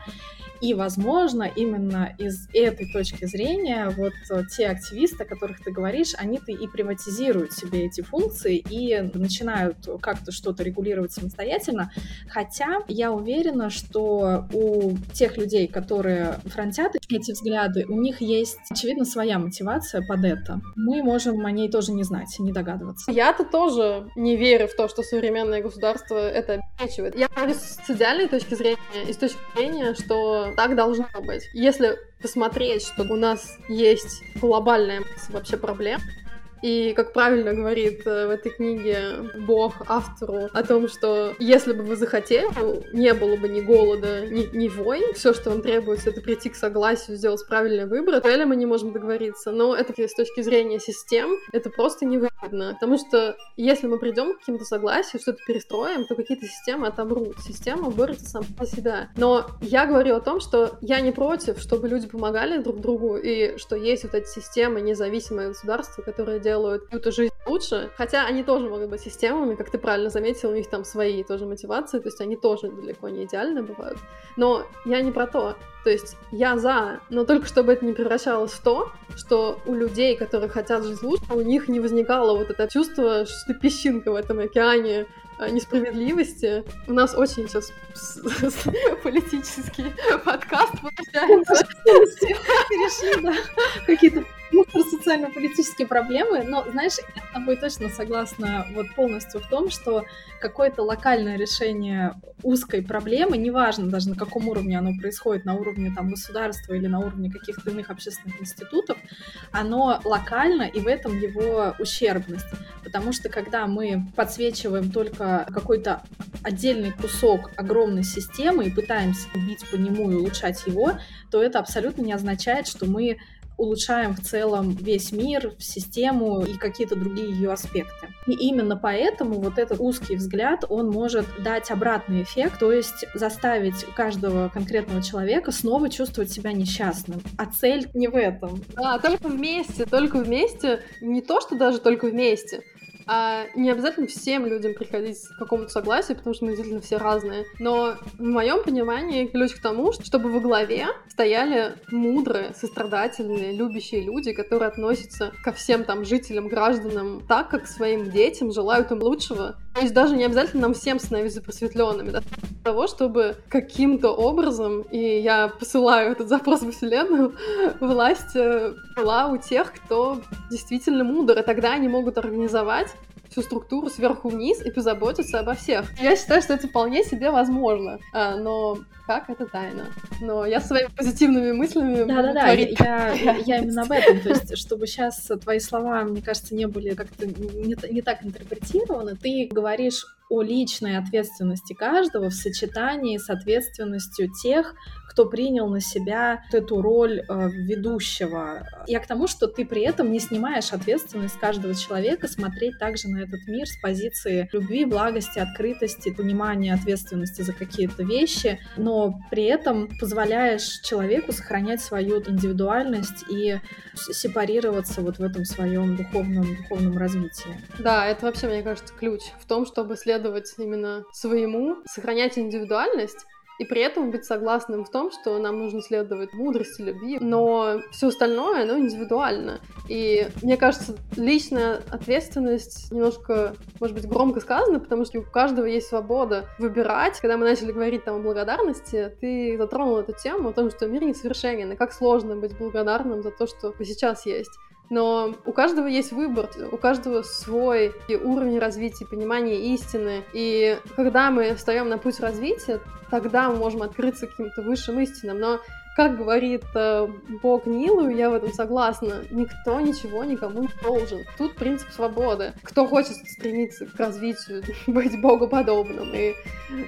И, возможно, именно из этой точки зрения вот э, те активисты, о которых ты говоришь, они-то и приватизируют себе эти функции и начинают как-то что-то регулировать самостоятельно. Хотя я уверена, что у тех людей, которые фронтят эти взгляды, у них есть, очевидно, своя мотивация под это. Мы можем о ней тоже не знать, не догадываться. Я-то тоже не верю в то, что современное государство это обеспечивает. Я с идеальной точки зрения и с точки зрения, что так должно быть. Если посмотреть, что у нас есть глобальная вообще проблем, и, как правильно говорит э, в этой книге Бог автору о том, что если бы вы захотели, не было бы ни голода, ни, ни войн, все, что вам требуется, это прийти к согласию, сделать правильный выбор. Реально мы не можем договориться. Но это с точки зрения систем, это просто невыгодно. Потому что если мы придем к каким-то согласию, что-то перестроим, то какие-то системы отомрут. Система борется сама по себя. Но я говорю о том, что я не против, чтобы люди помогали друг другу, и что есть вот эти системы, независимые государства, которые делают делают эту жизнь лучше. Хотя они тоже могут быть системами, как ты правильно заметил, у них там свои тоже мотивации, то есть они тоже далеко не идеальны бывают. Но я не про то. То есть я за, но только чтобы это не превращалось в то, что у людей, которые хотят жить лучше, у них не возникало вот это чувство, что ты песчинка в этом океане э, несправедливости. У нас очень сейчас <laughs> политический подкаст получается. Перешли, да, какие-то ну, про социально-политические проблемы, но, знаешь, я с тобой точно согласна вот полностью в том, что какое-то локальное решение узкой проблемы, неважно даже на каком уровне оно происходит, на уровне там государства или на уровне каких-то иных общественных институтов, оно локально, и в этом его ущербность. Потому что когда мы подсвечиваем только какой-то отдельный кусок огромной системы и пытаемся бить по нему и улучшать его, то это абсолютно не означает, что мы улучшаем в целом весь мир, систему и какие-то другие ее аспекты. И именно поэтому вот этот узкий взгляд, он может дать обратный эффект, то есть заставить каждого конкретного человека снова чувствовать себя несчастным. А цель не в этом. Да, только вместе, только вместе, не то, что даже только вместе, а не обязательно всем людям приходить к какому-то согласию, потому что мы действительно все разные. Но в моем понимании ключ к тому, чтобы во главе стояли мудрые, сострадательные, любящие люди, которые относятся ко всем там жителям, гражданам так, как своим детям, желают им лучшего. То есть даже не обязательно нам всем становиться просветленными, да, того, чтобы каким-то образом, и я посылаю этот запрос в Вселенную, <laughs> власть э, была у тех, кто действительно мудр, и тогда они могут организовать всю структуру сверху вниз и позаботиться обо всех. Я считаю, что это вполне себе возможно, а, но как это тайна. Но я своими позитивными мыслями Да-да-да, я, я, я именно об этом, то есть, чтобы сейчас твои слова, мне кажется, не были как-то не, не так интерпретированы, ты говоришь о личной ответственности каждого в сочетании с ответственностью тех, кто принял на себя эту роль э, ведущего. Я к тому, что ты при этом не снимаешь ответственность каждого человека смотреть также на этот мир с позиции любви, благости, открытости, понимания ответственности за какие-то вещи, но при этом позволяешь человеку сохранять свою индивидуальность и сепарироваться вот в этом своем духовном, духовном развитии. Да, это вообще, мне кажется, ключ в том, чтобы следовать именно своему, сохранять индивидуальность, и при этом быть согласным в том, что нам нужно следовать мудрости, любви, но все остальное, оно индивидуально. И мне кажется, личная ответственность немножко, может быть, громко сказано, потому что у каждого есть свобода выбирать. Когда мы начали говорить там о благодарности, ты затронул эту тему о том, что мир несовершенен, и как сложно быть благодарным за то, что сейчас есть но у каждого есть выбор, у каждого свой уровень развития, понимания истины. И когда мы встаем на путь развития, тогда мы можем открыться каким-то высшим истинам. Но как говорит э, Бог Нилу, я в этом согласна, никто ничего никому не должен. Тут принцип свободы. Кто хочет стремиться к развитию, <laughs> быть богоподобным и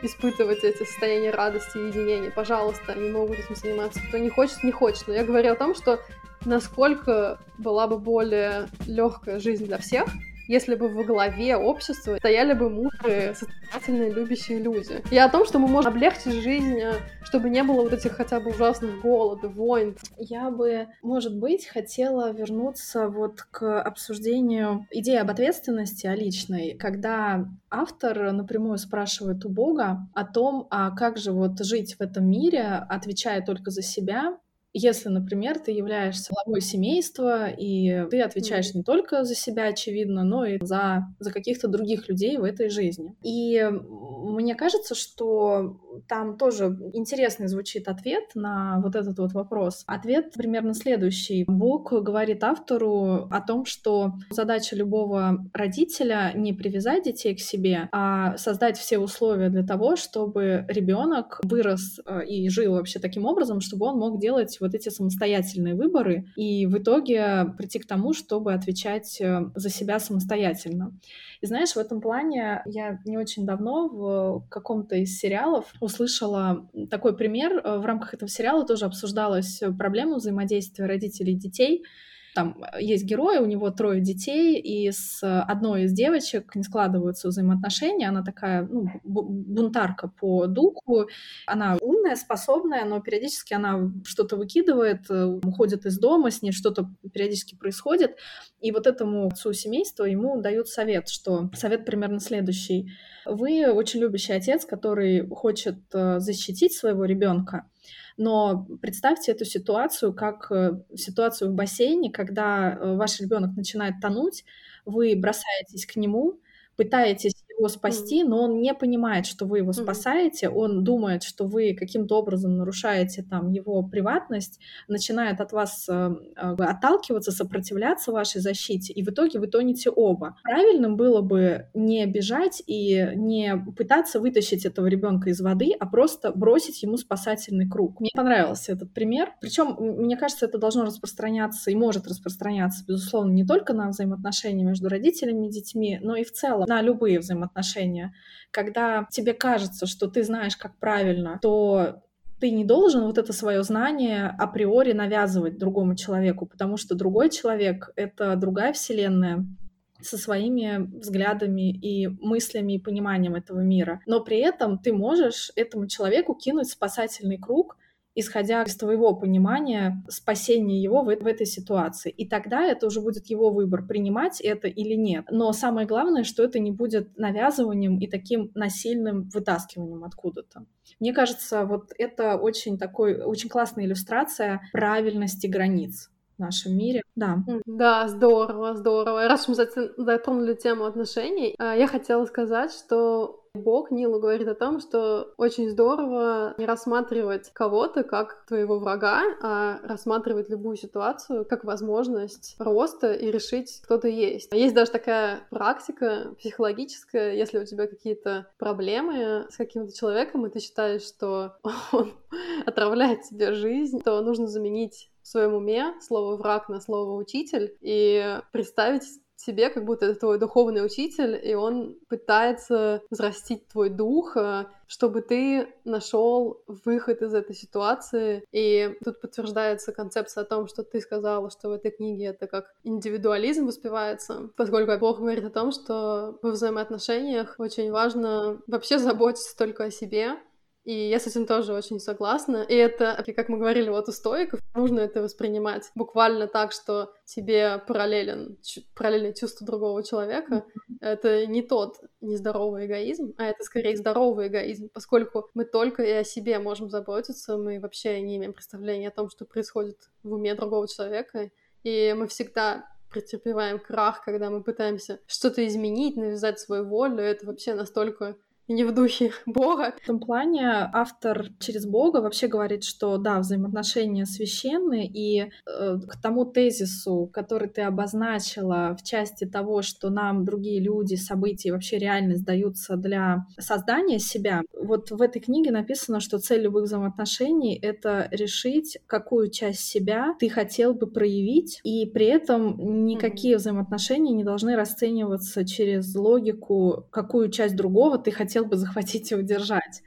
испытывать эти состояния радости и единения, пожалуйста, они могут этим заниматься. Кто не хочет, не хочет. Но я говорю о том, что насколько была бы более легкая жизнь для всех, если бы во главе общества стояли бы мудрые, состоятельные, любящие люди. И о том, что мы можем облегчить жизнь, э, чтобы не было вот этих хотя бы ужасных голодов, войн. Я бы, может быть, хотела вернуться вот к обсуждению идеи об ответственности о личной, когда автор напрямую спрашивает у Бога о том, а как же вот жить в этом мире, отвечая только за себя, если, например, ты являешься главой семейства, и ты отвечаешь mm-hmm. не только за себя, очевидно, но и за, за каких-то других людей в этой жизни. И мне кажется, что там тоже интересный звучит ответ на вот этот вот вопрос. Ответ примерно следующий. Бог говорит автору о том, что задача любого родителя не привязать детей к себе, а создать все условия для того, чтобы ребенок вырос э, и жил вообще таким образом, чтобы он мог делать вот эти самостоятельные выборы и в итоге прийти к тому, чтобы отвечать э, за себя самостоятельно. И знаешь, в этом плане я не очень давно в каком-то из сериалов услышала такой пример. Э, в рамках этого сериала тоже обсуждалась проблема взаимодействия родителей и детей там э, есть герой, у него трое детей, и с одной из девочек не складываются взаимоотношения. Она такая ну, бунтарка по духу. Она умная, способная, но периодически она что-то выкидывает, э, уходит из дома, с ней что-то периодически происходит. И вот этому отцу семейства ему дают совет, что совет примерно следующий. Вы очень любящий отец, который хочет э, защитить своего ребенка, но представьте эту ситуацию как э, ситуацию в бассейне, когда ваш ребенок начинает тонуть, вы бросаетесь к нему, пытаетесь его спасти, но он не понимает, что вы его спасаете, он думает, что вы каким-то образом нарушаете там его приватность, начинает от вас э, э, отталкиваться, сопротивляться вашей защите, и в итоге вы тонете оба. Правильным было бы не бежать и не пытаться вытащить этого ребенка из воды, а просто бросить ему спасательный круг. Мне понравился этот пример. Причем, мне кажется, это должно распространяться и может распространяться, безусловно, не только на взаимоотношения между родителями и детьми, но и в целом на любые взаимоотношения взаимоотношения. Когда тебе кажется, что ты знаешь, как правильно, то ты не должен вот это свое знание априори навязывать другому человеку, потому что другой человек — это другая вселенная, со своими взглядами и мыслями и пониманием этого мира. Но при этом ты можешь этому человеку кинуть спасательный круг, исходя из твоего понимания спасения его в, в этой ситуации. И тогда это уже будет его выбор, принимать это или нет. Но самое главное, что это не будет навязыванием и таким насильным вытаскиванием откуда-то. Мне кажется, вот это очень такой, очень классная иллюстрация правильности границ в нашем мире. Да. Да, здорово, здорово. Раз мы затронули тему отношений, а, я хотела сказать, что Бог Нилу говорит о том, что очень здорово не рассматривать кого-то как твоего врага, а рассматривать любую ситуацию как возможность роста и решить, кто ты есть. Есть даже такая практика психологическая, если у тебя какие-то проблемы с каким-то человеком, и ты считаешь, что <laughs> он отравляет тебе жизнь, то нужно заменить в своем уме слово враг на слово учитель и представить себе, как будто это твой духовный учитель, и он пытается взрастить твой дух, э, чтобы ты нашел выход из этой ситуации. И тут подтверждается концепция о том, что ты сказала, что в этой книге это как индивидуализм воспевается, поскольку Бог говорит о том, что во взаимоотношениях очень важно вообще заботиться только о себе, и я с этим тоже очень согласна. И это, как мы говорили вот у стоиков, нужно это воспринимать буквально так, что тебе параллелен, параллельно чувство другого человека. Это не тот нездоровый эгоизм, а это скорее здоровый эгоизм, поскольку мы только и о себе можем заботиться, мы вообще не имеем представления о том, что происходит в уме другого человека, и мы всегда претерпеваем крах, когда мы пытаемся что-то изменить, навязать свою волю, это вообще настолько не в духе Бога. В этом плане автор через Бога вообще говорит, что да, взаимоотношения священны, и э, к тому тезису, который ты обозначила в части того, что нам другие люди, события и вообще реальность даются для создания себя, вот в этой книге написано, что цель любых взаимоотношений — это решить, какую часть себя ты хотел бы проявить, и при этом никакие mm-hmm. взаимоотношения не должны расцениваться через логику, какую часть другого ты хотел хотел бы захватить и удержать.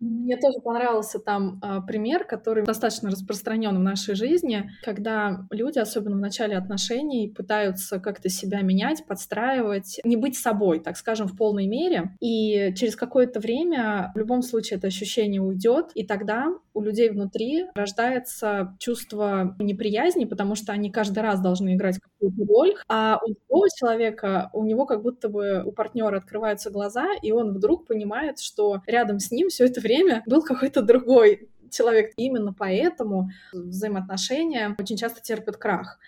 Мне тоже понравился там э, пример, который достаточно распространен в нашей жизни, когда люди, особенно в начале отношений, пытаются как-то себя менять, подстраивать, не быть собой, так скажем, в полной мере. И через какое-то время в любом случае это ощущение уйдет, и тогда у людей внутри рождается чувство неприязни, потому что они каждый раз должны играть какую-то роль, а у другого человека, у него как будто бы у партнера открываются глаза, и он вдруг понимает, что рядом с ним все это время время был какой-то другой человек. Именно поэтому взаимоотношения очень часто терпят крах.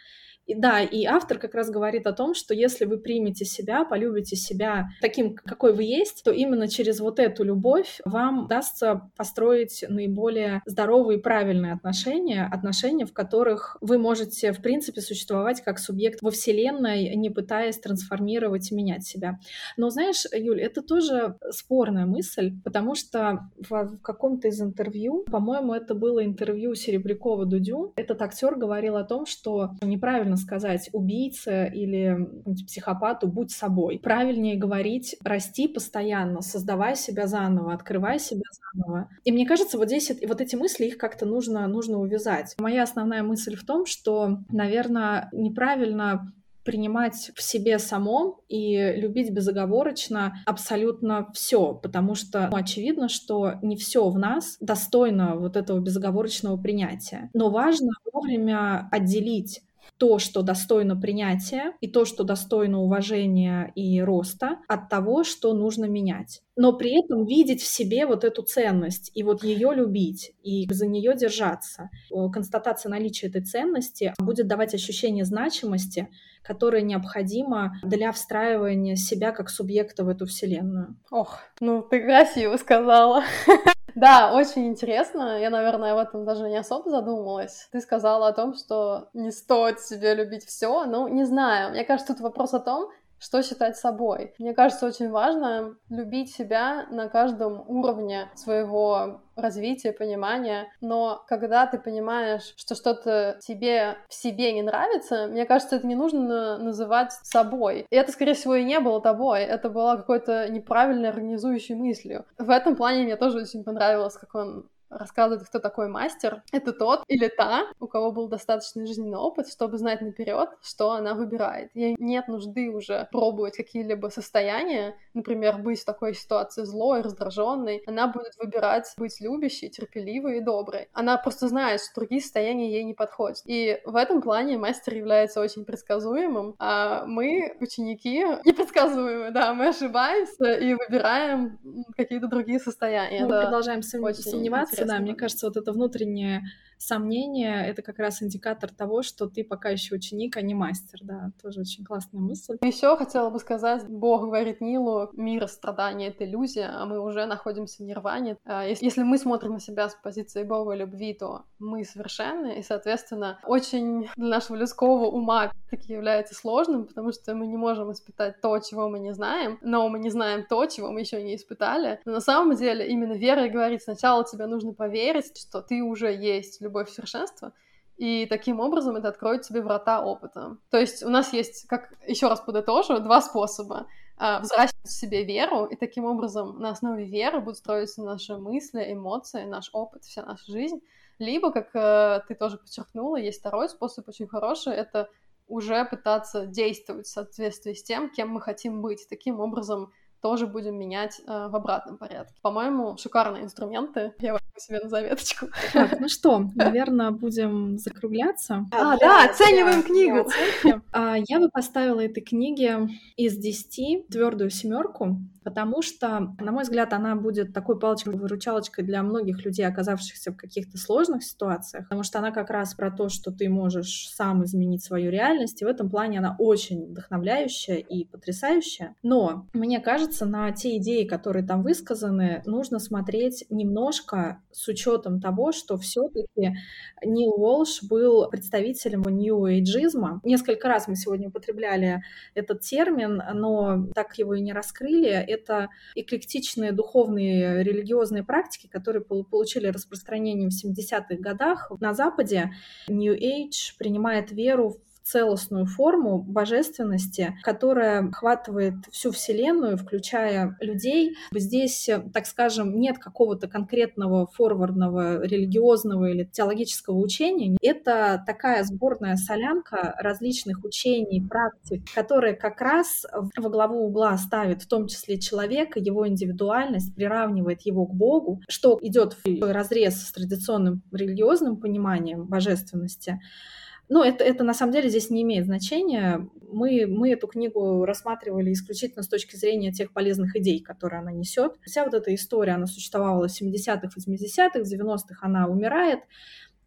И да, и автор как раз говорит о том, что если вы примете себя, полюбите себя таким, какой вы есть, то именно через вот эту любовь вам удастся построить наиболее здоровые и правильные отношения, отношения, в которых вы можете, в принципе, существовать как субъект во Вселенной, не пытаясь трансформировать и менять себя. Но знаешь, Юль, это тоже спорная мысль, потому что в, каком-то из интервью, по-моему, это было интервью Серебрякова-Дудю, этот актер говорил о том, что неправильно правильно сказать убийце или психопату «будь собой». Правильнее говорить «расти постоянно, создавай себя заново, открывай себя заново». И мне кажется, вот здесь вот эти мысли, их как-то нужно, нужно увязать. Моя основная мысль в том, что, наверное, неправильно принимать в себе самом и любить безоговорочно абсолютно все, потому что ну, очевидно, что не все в нас достойно вот этого безоговорочного принятия. Но важно вовремя отделить то, что достойно принятия, и то, что достойно уважения и роста, от того, что нужно менять. Но при этом видеть в себе вот эту ценность и вот ее любить, и за нее держаться. Констатация наличия этой ценности будет давать ощущение значимости, которое необходимо для встраивания себя как субъекта в эту вселенную. Ох, ну ты красиво сказала. <laughs> Да, очень интересно. Я, наверное, об этом даже не особо задумывалась. Ты сказала о том, что не стоит себе любить все. Ну, не знаю. Мне кажется, тут вопрос о том, что считать собой. Мне кажется, очень важно любить себя на каждом уровне своего развития, понимания. Но когда ты понимаешь, что что-то тебе в себе не нравится, мне кажется, это не нужно называть собой. И это, скорее всего, и не было тобой. Это была какой-то неправильной организующей мыслью. В этом плане мне тоже очень понравилось, как он рассказывает, кто такой мастер, это тот или та, у кого был достаточный жизненный опыт, чтобы знать наперед, что она выбирает. Ей нет нужды уже пробовать какие-либо состояния, например, быть в такой ситуации злой, раздраженной. Она будет выбирать быть любящей, терпеливой и доброй. Она просто знает, что другие состояния ей не подходят. И в этом плане мастер является очень предсказуемым, а мы, ученики, <laughs> непредсказуемы, да, мы ошибаемся и выбираем какие-то другие состояния. Мы продолжаем сомневаться, да, мне кажется, вот это внутреннее сомнение — это как раз индикатор того, что ты пока еще ученик, а не мастер, да, тоже очень классная мысль. Еще хотела бы сказать, Бог говорит Нилу, мир страдания — это иллюзия, а мы уже находимся в нирване. А, если мы смотрим на себя с позиции Бога любви, то мы совершенны, и, соответственно, очень для нашего людского ума таки является сложным, потому что мы не можем испытать то, чего мы не знаем, но мы не знаем то, чего мы еще не испытали. Но на самом деле именно вера говорит, сначала тебе нужно поверить, что ты уже есть любовь в совершенство, и таким образом это откроет тебе врата опыта. То есть у нас есть, как еще раз подытожу, два способа а, взращивать в себе веру, и таким образом на основе веры будут строиться наши мысли, эмоции, наш опыт, вся наша жизнь. Либо, как э, ты тоже подчеркнула, есть второй способ очень хороший, это уже пытаться действовать в соответствии с тем, кем мы хотим быть. Таким образом тоже будем менять э, в обратном порядке. По-моему, шикарные инструменты. Я себе на заветочку. Так, ну что, наверное, будем закругляться. А, да, оцениваем книгу. <laughs> А, я бы поставила этой книге из 10 твердую семерку, потому что, на мой взгляд, она будет такой палочкой-выручалочкой для многих людей, оказавшихся в каких-то сложных ситуациях, потому что она как раз про то, что ты можешь сам изменить свою реальность, и в этом плане она очень вдохновляющая и потрясающая. Но мне кажется, на те идеи, которые там высказаны, нужно смотреть немножко с учетом того, что все-таки Нил Уолш был представителем нью-эйджизма. Несколько раз мы сегодня употребляли этот термин, но так его и не раскрыли. Это эклектичные духовные религиозные практики, которые получили распространение в 70-х годах на Западе. New Age принимает веру в целостную форму божественности, которая охватывает всю Вселенную, включая людей. Здесь, так скажем, нет какого-то конкретного форвардного религиозного или теологического учения. Это такая сборная солянка различных учений, практик, которые как раз во главу угла ставит в том числе человека, его индивидуальность, приравнивает его к Богу, что идет в разрез с традиционным религиозным пониманием божественности. Ну, это, это на самом деле здесь не имеет значения. Мы, мы эту книгу рассматривали исключительно с точки зрения тех полезных идей, которые она несет. Вся вот эта история, она существовала в 70-х, 80-х, в 90-х она умирает.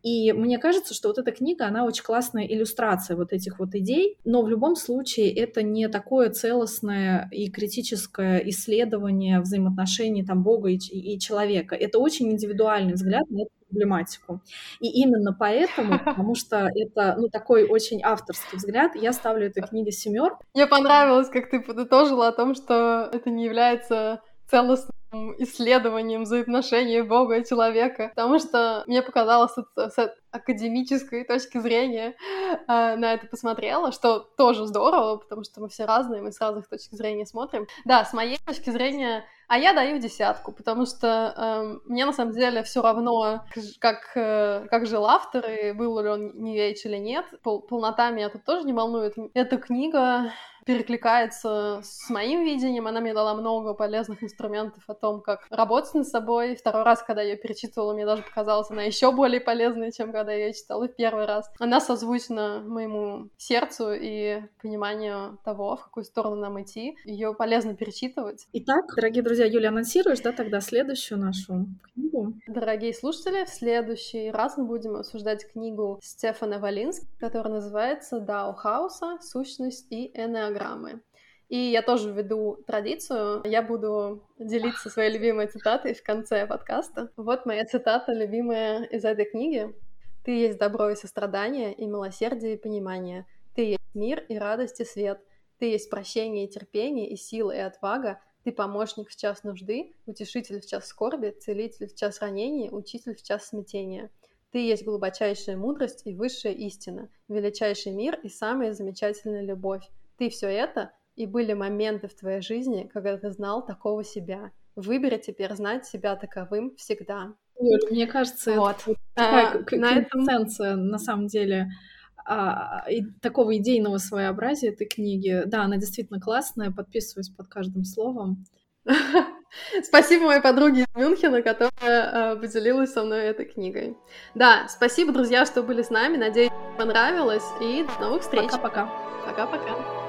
И мне кажется, что вот эта книга, она очень классная иллюстрация вот этих вот идей, но в любом случае это не такое целостное и критическое исследование взаимоотношений там Бога и, и человека. Это очень индивидуальный взгляд на эту проблематику. И именно поэтому, <laughs> потому что это ну, такой очень авторский взгляд, я ставлю этой книге семер. Мне понравилось, как ты подытожила о том, что это не является целостным исследованием взаимоотношений Бога и человека, потому что мне показалось с академической точки зрения э, на это посмотрела, что тоже здорово, потому что мы все разные, мы с разных точек зрения смотрим. Да, с моей точки зрения, а я даю десятку, потому что э, мне на самом деле все равно, как, э, как жил автор, и был ли он не веч или нет. Пол полнота меня тут тоже не волнует. Эта книга перекликается с моим видением. Она мне дала много полезных инструментов о том, как работать над собой. Второй раз, когда я перечитывала, мне даже показалось, она еще более полезной, чем когда я ее читала в первый раз. Она созвучна моему сердцу и пониманию того, в какую сторону нам идти. Ее полезно перечитывать. Итак, дорогие друзья, Юля, анонсируешь, да, тогда следующую нашу книгу? Дорогие слушатели, в следующий раз мы будем обсуждать книгу Стефана Валински, которая называется «Дао Хауса. Сущность и энеограмма» программы. И я тоже введу традицию. Я буду делиться своей любимой цитатой в конце подкаста. Вот моя цитата любимая из этой книги. «Ты есть добро и сострадание, и милосердие и понимание. Ты есть мир и радость и свет. Ты есть прощение и терпение, и сила и отвага. Ты помощник в час нужды, утешитель в час скорби, целитель в час ранений, учитель в час смятения. Ты есть глубочайшая мудрость и высшая истина, величайший мир и самая замечательная любовь ты все это, и были моменты в твоей жизни, когда ты знал такого себя. Выбери теперь знать себя таковым всегда. мне кажется, вот. это такая а, на этом... на самом деле а, и, такого идейного своеобразия этой книги. Да, она действительно классная, подписываюсь под каждым словом. <laughs> Спасибо моей подруге из Мюнхена, которая э, поделилась со мной этой книгой. Да, спасибо, друзья, что были с нами. Надеюсь, понравилось. И до новых встреч. Пока-пока. Пока-пока.